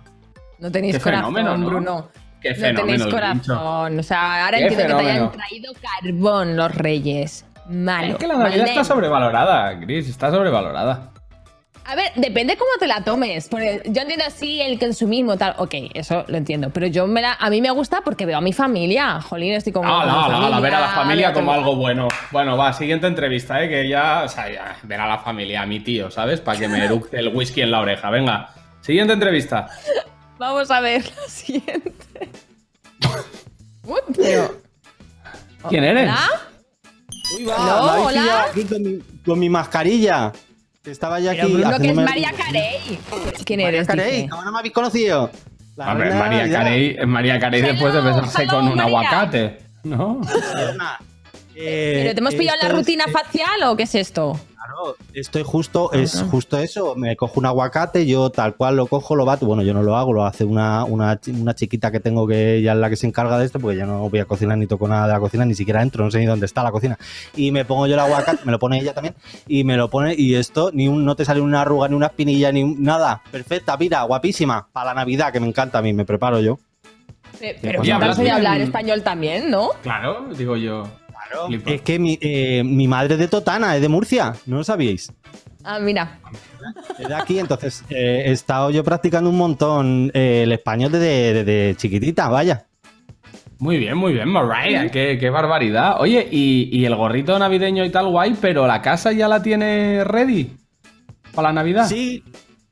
No tenéis Qué corazón, fenómeno, ¿no? Bruno. Qué no fenómeno tenéis el corazón. O sea, ahora Qué entiendo que te hayan traído carbón los reyes. Malo. Es que la Navidad está sobrevalorada, Gris. Está sobrevalorada. A ver, depende cómo te la tomes. Porque yo entiendo así el consumismo, tal. Ok, eso lo entiendo. Pero yo me la, a mí me gusta porque veo a mi familia. Jolín, estoy como. No, mi no, no, la ver a la familia como algo bueno. Bueno, va, siguiente entrevista, ¿eh? Que ya, o sea, ya, ver a la familia, a mi tío, ¿sabes? Para que me eructe el whisky en la oreja. Venga, siguiente entrevista. Vamos a ver la siguiente. ¿Quién eres? ¿Hola? Uy, va, hola. aquí con mi, con mi mascarilla. Estaba ya Pero aquí. Bruno, que es María Carey. ¿Quién María eres? Carey, dice? ¿cómo no me habéis conocido? La Hombre, María. Carey, es María Carey después de besarse hello, con un María. aguacate, ¿no? Eh, ¿Pero te hemos pillado la es- rutina facial o qué es esto? Claro, estoy justo, es justo eso. Me cojo un aguacate, yo tal cual lo cojo, lo bato. Bueno, yo no lo hago, lo hace una, una, una chiquita que tengo que ella es la que se encarga de esto, porque yo no voy a cocinar ni toco nada de la cocina, ni siquiera entro, no sé ni dónde está la cocina. Y me pongo yo el aguacate, me lo pone ella también, y me lo pone, y esto, ni un, no te sale una arruga, ni una espinilla, ni un- nada. Perfecta, mira, guapísima. Para la Navidad, que me encanta a mí, me preparo yo. Pero ya hablas de hablar español también, ¿no? Claro, digo yo. Es que mi, eh, mi madre es de Totana, es de Murcia, ¿no lo sabíais? Ah, mira. Es de aquí, entonces eh, he estado yo practicando un montón eh, el español desde, desde chiquitita, vaya. Muy bien, muy bien, Mariah. Qué, qué barbaridad. Oye, y, y el gorrito navideño y tal, guay, pero la casa ya la tiene ready para la Navidad. Sí,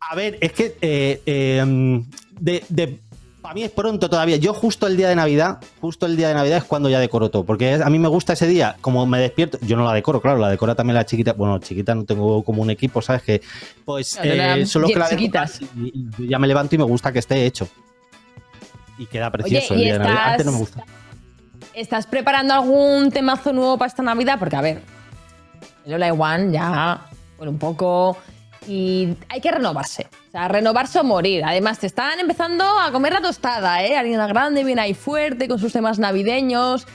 a ver, es que eh, eh, de, de- para mí es pronto todavía. Yo justo el día de Navidad, justo el día de Navidad es cuando ya decoro todo. Porque a mí me gusta ese día, como me despierto, yo no la decoro, claro, la decora también la chiquita. Bueno, chiquita no tengo como un equipo, ¿sabes? Que pues eh, solo que la chiquitas. y, y ya me levanto y me gusta que esté hecho. Y queda precioso Oye, el día de Navidad. estás- Antes no me gusta. ¿Estás preparando algún temazo nuevo para esta Navidad? Porque, a ver, I Want ya, bueno, un poco. Y hay que renovarse. O sea, renovarse o morir. Además, te están empezando a comer la tostada, ¿eh? Ariana Grande viene ahí fuerte con sus temas navideños.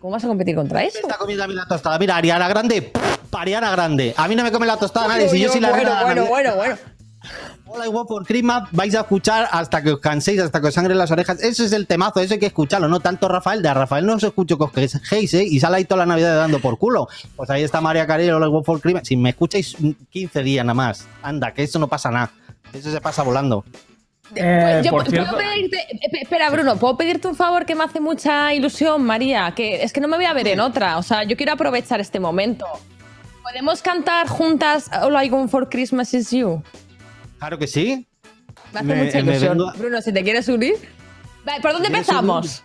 ¿Cómo vas a competir contra eso? Está comiendo a mí la tostada. Mira, Ariana Grande. Ariana Grande. A mí no me come la tostada nadie. Si yo soy la bueno, reina bueno, Navidad. bueno, Hola, igual por Christmas vais a escuchar hasta que os canséis, hasta que os sangren las orejas. Eso es el temazo, eso hay que escucharlo, no tanto Rafael. De a Rafael no os escucho que os quejéis, ¿eh? Y sale ahí toda la Navidad dando por culo. Pues ahí está María Carey, Hola, igual for Christmas. Si me escucháis 15 días nada más, anda, que eso no pasa nada. Eso se pasa volando. Eh, Yo, por ¿puedo pedirte- eh, espera, Bruno, ¿puedo pedirte un favor que me hace mucha ilusión, María? Que es que no me voy a ver en otra. O sea, yo quiero aprovechar este momento. ¿Podemos cantar juntas All I Want for Christmas is You? Claro que sí. Me hace Me- mucha ilusión. Bruno, si te quieres unir. Vale, ¿por dónde ¿Quieres empezamos?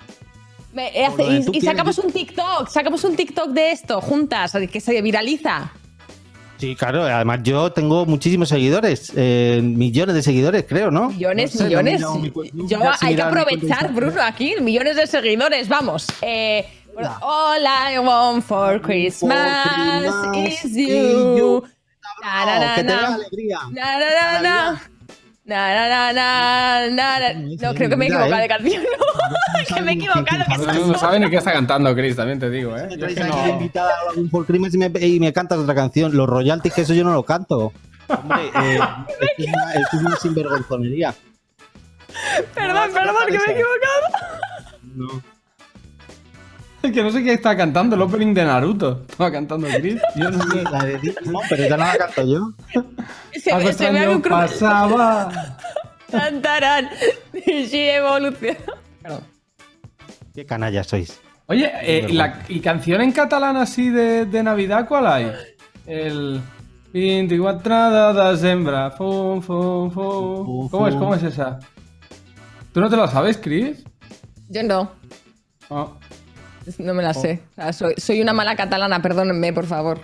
Me- eh, hace- y, sacamos un TikTok, sacamos un TikTok de esto juntas, que se viraliza. Sí, claro, además yo tengo muchísimos seguidores, eh, millones de seguidores, creo, ¿no? Millones, No sé, millones. mi Yo, hay que aprovechar. Bruno, aquí, millones de seguidores. Vamos. Eh, All I want for Christmas Christmas is is you. You. Na, na, na, que te na. alegría. No, creo que me he equivocado eh. de canción. ¿no? que me he equivocado. que no, no ni qué está cantando, Chris, también te digo, ¿eh? Yo es Traes aquí no- invitada a algún por Christmas y me, y me cantas otra canción. Los royalties, que eso yo no lo canto. Hombre, eh, esto es una, esto es una sinvergonzonería. Perdón, perdón, que me he equivocado. No. Es que no sé qué está cantando, el opening de Naruto. Estaba cantando Chris. Yo no sé. La de no, pero ya no la canto yo. Se, Algo me- se me ocurrido. pasaba. Tan, tarán. Sí, evolución. Perdón. Qué canalla sois. Oye, eh, la- ¿y canción en catalán así de, de Navidad cuál hay? El 24 de diciembre. Fum, fum, fum. ¿Cómo es? ¿Cómo es esa? ¿Tú no te la sabes, Chris? Yo no. Ah. No me la sé. O sea, soy, soy una mala catalana, perdónenme, por favor.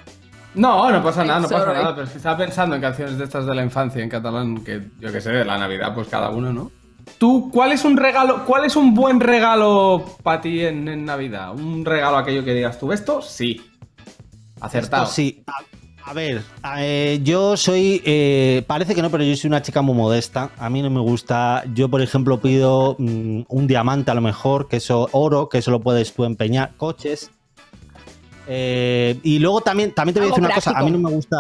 No, no pasa nada, no pasa nada. Pero es que estaba pensando en canciones de estas de la infancia en catalán, que yo que sé, de la Navidad, pues cada uno, ¿no? ¿Tú cuál es un regalo, cuál es un buen regalo para ti en, en Navidad? Un regalo aquello que digas tú, esto sí. Acertado. Esto sí. A, ver, eh, yo soy. eh, parece que no, pero yo soy una chica muy modesta. A mí no me gusta. Yo, por ejemplo, pido mm, un diamante a lo mejor, que eso, oro, que eso lo puedes tú empeñar. Coches. Eh, y luego también, también te voy a decir una cosa. A mí no me gusta.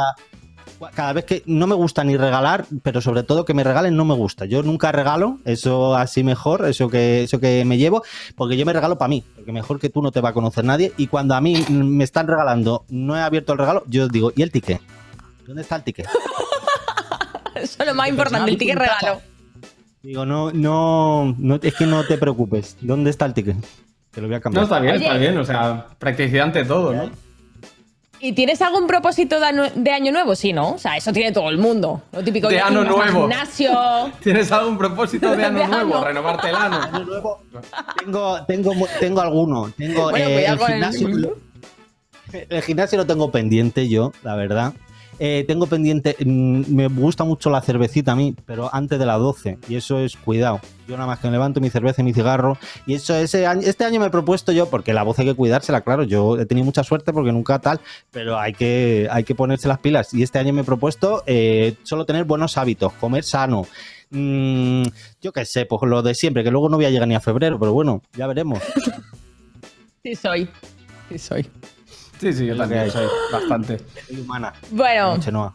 Cada vez que no me gusta ni regalar, pero sobre todo que me regalen no me gusta. Yo nunca regalo, eso así mejor, eso que, eso que me llevo, porque yo me regalo para mí, porque mejor que tú no te va a conocer nadie. Y cuando a mí me están regalando, no he abierto el regalo, yo digo, ¿y el ticket? ¿Dónde está el ticket? Eso es lo más importante, el ticket regalo. Digo, no, no, no, es que no te preocupes. ¿Dónde está el ticket? Te lo voy a No, cambiar. está bien, Oye. está bien. O sea, practicidad ante todo, ¿no? ¿Y tienes algún propósito de año, de año nuevo? Sí, ¿no? O sea, eso tiene todo el mundo. Lo típico De al nuevo. gimnasio. ¿Tienes algún propósito de año De nuevo? ano. Renovarte el ano. Tengo, tengo, mu- tengo alguno. Tengo Bueno, eh, el- gimnasio. El gimnasio lo tengo pendiente yo, la verdad. Eh, tengo pendiente, mm, me gusta mucho la cervecita a mí, pero antes de las 12. Y eso es cuidado. Yo nada más que me levanto mi cerveza y mi cigarro. Y eso ese año, este año me he propuesto yo, porque la voz hay que cuidársela, claro. Yo he tenido mucha suerte porque nunca tal, pero hay que, hay que ponerse las pilas. Y este año me he propuesto eh, solo tener buenos hábitos, comer sano. Mm, yo qué sé, pues lo de siempre, que luego no voy a llegar ni a febrero, pero bueno, ya veremos. Sí, soy. Sí, soy. Sí, sí, yo Es lo que también hay. soy bastante. Soy humana. Bueno, Chenoa.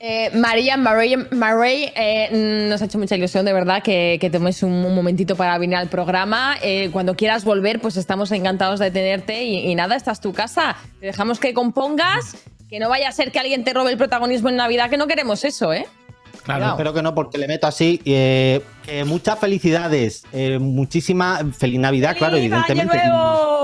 eh, María, María, María, eh, nos ha hecho mucha ilusión, de verdad, que, que tomes un, un momentito para venir al programa. Eh, cuando quieras volver, pues estamos encantados de tenerte. Y, y nada, esta es tu casa. Te dejamos que compongas, que no vaya a ser que alguien te robe el protagonismo en Navidad, que no queremos eso, ¿eh? Claro, espero que no, porque le meto así. eh, que muchas felicidades, eh, muchísima feliz Navidad, claro, evidentemente. ¡Año nuevo!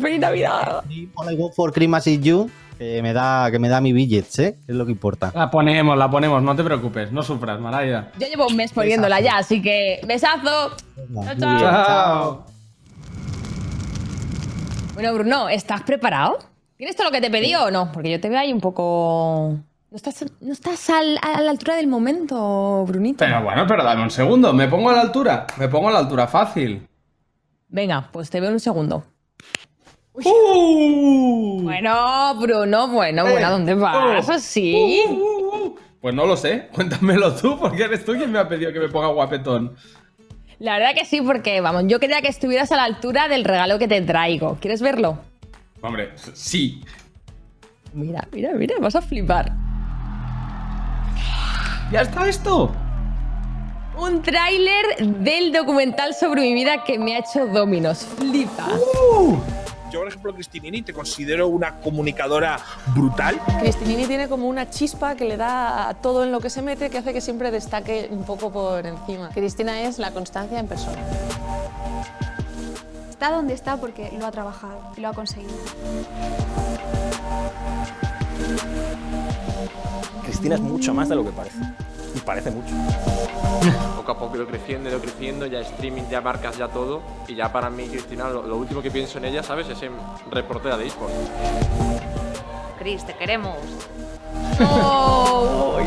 ¡Feliz Navidad! All I want for Christmas is you, que me da, que me da mi billets, ¿eh? Es lo que importa. La ponemos, la ponemos, no te preocupes, no sufras, Maraya. Yo llevo un mes poniéndola ya, así que besazo. Chao, chao. Chao. Bueno, Bruno, ¿estás preparado? ¿Tienes todo lo que te pedí o no? Porque yo te veo ahí un poco. No estás, no estás al- a la altura del momento, Brunito. Pero bueno, pero dame un segundo, me pongo a la altura, me pongo a la altura fácil. Venga, pues te veo en un segundo. ¡Uh! Bueno, Bruno, bueno, bueno, ¿a dónde vas? oh, ¿Así? Pues no lo sé, cuéntamelo tú, porque eres tú quien me ha pedido que me ponga guapetón. La verdad que sí, porque vamos, yo quería que estuvieras a la altura del regalo que te traigo. ¿Quieres verlo? Hombre, sí. Mira, mira, mira, vas a flipar. ¿Ya está esto? Un tráiler del documental sobre mi vida que me ha hecho Dominos. Flipa. Yo, por ejemplo, Cristinini, te considero una comunicadora brutal. Cristinini tiene como una chispa que le da a todo en lo que se mete que hace que siempre destaque un poco por encima. Cristina es la constancia en persona. Está donde está porque lo ha trabajado y lo ha conseguido. Cristina es mucho más de lo que parece. Y parece mucho. Poco a poco ido creciendo, ido creciendo, ya streaming, ya marcas, ya todo. Y ya para mí, Cristina, lo, lo último que pienso en ella, ¿sabes? Es en reportera de eSports. Cris, te queremos. Oh,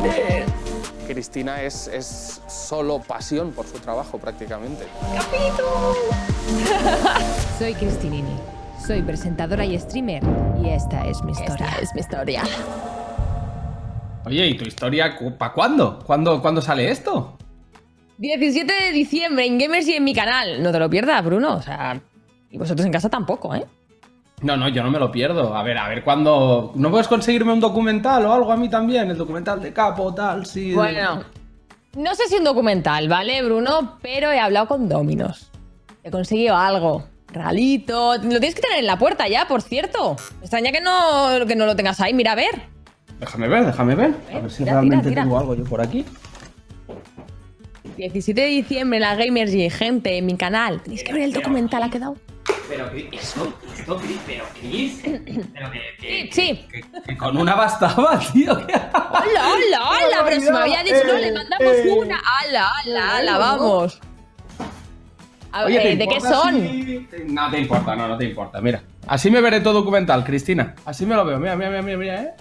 Cristina es, es solo pasión por su trabajo prácticamente. Soy Cristinini. Soy presentadora y streamer. Y esta es mi historia. es mi historia. Oye, ¿y tu historia para cuándo? ¿Cuándo, ¿Cuándo sale esto? 17 de diciembre en Gamers y en mi canal. No te lo pierdas, Bruno. O sea, y vosotros en casa tampoco, ¿eh? No, no, yo no me lo pierdo. A ver, a ver cuándo. ¿No puedes conseguirme un documental o algo a mí también? El documental de Capo, tal, sí. Bueno, no sé si un documental, ¿vale, Bruno? Pero he hablado con Dominos. He conseguido algo. Regalito. Lo tienes que tener en la puerta ya, por cierto. Me extraña que no, que no lo tengas ahí. Mira, a ver. Déjame ver, déjame ver. A ver si tira, realmente tira, tira. tengo algo yo por aquí. 17 de diciembre, la Gamers y gente en mi canal. Tenéis que ver el documental, ha quedado. Pero, eso, esto, pero, Cris. Pero Sí, sí. que con una bastaba, tío. ¡Hola, hola, hola! Pero si me había dicho, no, le mandamos una. ¡Hala, hala, hala! Vamos. A ver, Oye, ¿te ¿de qué son? si- No te importa, no, no te importa. Mira, así me veré todo documental, Cristina. Así me lo veo. Mira, mira, mira, mira, mira, ¿eh?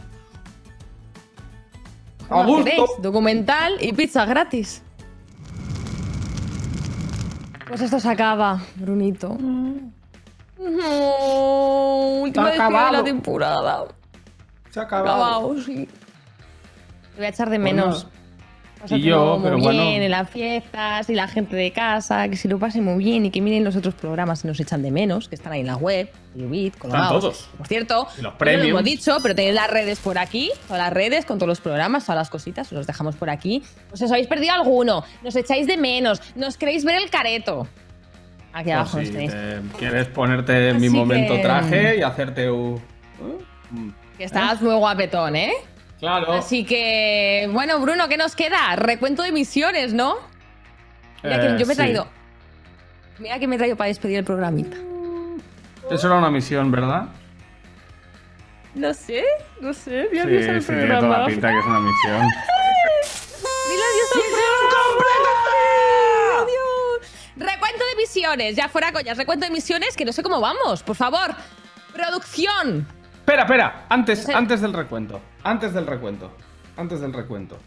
A ¿Cómo gusto. queréis? Documental y pizza gratis. Pues esto se acaba, Brunito. No, última despedida de la temporada. Se ha acabado. Acabado, sí. Te voy a echar de Bueno, y yo, pero muy bueno. bien en las fiestas y la gente de casa, que se lo pase muy bien y que miren los otros programas y nos echan de menos, que están ahí en la web, Ubit, colgados. todos. Por cierto, los no lo hemos dicho, pero tenéis las redes por aquí, todas las redes con todos los programas, todas las cositas, os los dejamos por aquí. Os os habéis perdido alguno, nos echáis de menos, nos queréis ver el careto. Aquí Pues abajo si nos tenéis. te quieres ponerte en mi momento que- traje y hacerte un. Que estás muy guapetón, ¿eh? Claro. Así que, bueno, Bruno, ¿qué nos queda? Recuento de misiones, ¿no? Mira que Eh, yo me he sí. traído. Mira que me he traído para despedir el programita. Eso era una misión, ¿verdad? No sé, no sé. Di Sí, adiós al sí, tiene programa. toda la pinta que es una misión. Dile adiós al programa. Adiós. Recuento de misiones, ya fuera coñas. Recuento de misiones que no sé cómo vamos. Por favor, producción. Espera, espera, antes, antes del recuento. Antes del recuento. Antes del recuento.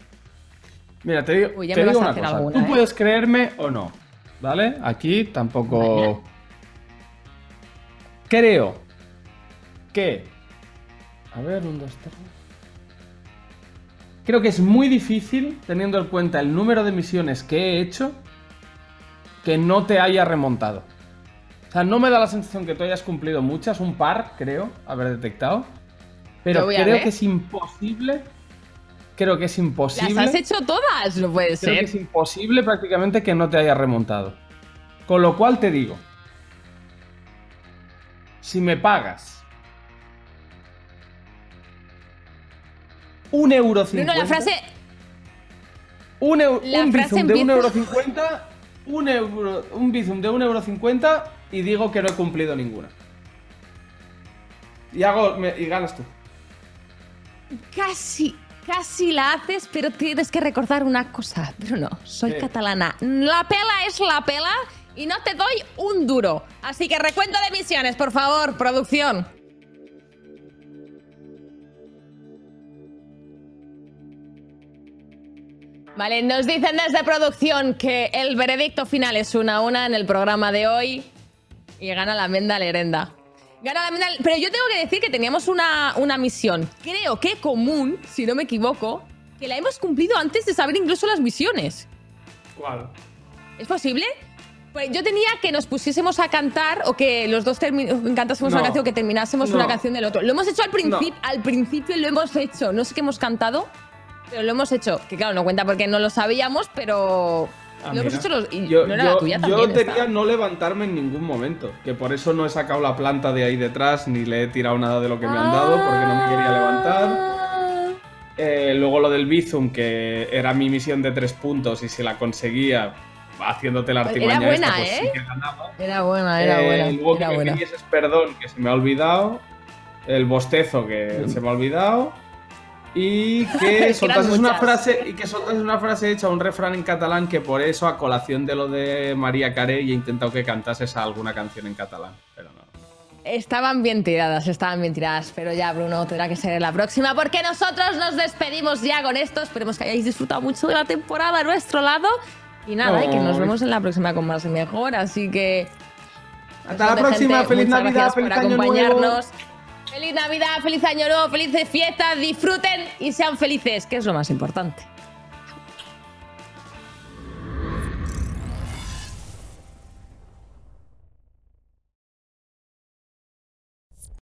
Mira, te digo, Uy, te me digo una cosa. alguna, Tú ¿eh? puedes creerme o no. ¿Vale? Aquí tampoco. Creo que. A ver, un, dos, tres. Creo que es muy difícil, teniendo en cuenta el número de misiones que he hecho, que no te haya remontado. O sea, no me da la sensación que tú hayas cumplido muchas, un par, creo, haber detectado. Pero creo que es imposible. Creo que es Las imposible. has hecho todas, no puede Creo que ser. es imposible prácticamente que no te haya remontado. Con lo cual te digo. Si me pagas. Un euro Bruno, la frase. Un, eu- un bizum de empieza- 1,50€, un, euro, un bizum de 1,50€ y digo que no he cumplido ninguna. Y, hago, me- y ganas tú. Casi, casi la haces, pero tienes que recordar una cosa. Pero no, soy ¿Qué? catalana. La pela es la pela y no te doy un duro. Así que recuento de misiones, por favor, producción. Vale, nos dicen desde producción que el veredicto final es una a una en el programa de hoy y gana la Menda Lerenda. Gana la Menda, pero yo tengo que decir que teníamos una, una misión, creo que común, si no me equivoco, que la hemos cumplido antes de saber incluso las misiones. ¿Cuál? ¿Es posible? Pues yo tenía que nos pusiésemos a cantar o que los dos cantásemos una No. canción, que terminásemos No. una canción del otro. Lo hemos hecho al principio, al principio lo hemos hecho. No sé qué hemos cantado, pero lo hemos hecho. Que claro, no cuenta porque no lo sabíamos, pero Ah, lo hemos mira. hecho los, y yo, no era yo- la tuya yo también. quería no levantarme en ningún momento. Que por eso no he sacado la planta de ahí detrás ni le he tirado nada de lo que me han dado porque no me quería levantar. Eh, luego lo del Bizum, que era mi misión de tres puntos y si la conseguía haciéndote la artimaña Era buena, esta, pues sí ¿eh? que ganaba. Era buena, era Eh, buena. Luego era que me buena. pidieses perdón, que se me ha olvidado. El bostezo, que se me ha olvidado. Y Que soltases una frase y que una frase hecha, un refrán en catalán, que por eso, a colación de lo de María Carey, he intentado que cantases alguna canción en catalán. Pero no. Estaban bien tiradas, estaban bien tiradas, pero ya Bruno tendrá que ser en la próxima porque nosotros nos despedimos ya con esto. Esperemos que hayáis disfrutado mucho de la temporada a nuestro lado. Y nada, y que nos vemos en la próxima con más y mejor, así que... Hasta la Gente, próxima, feliz muchas Navidad, gracias feliz por año nuevo. Feliz Navidad, feliz año nuevo, felices fiestas, disfruten y sean felices, que es lo más importante.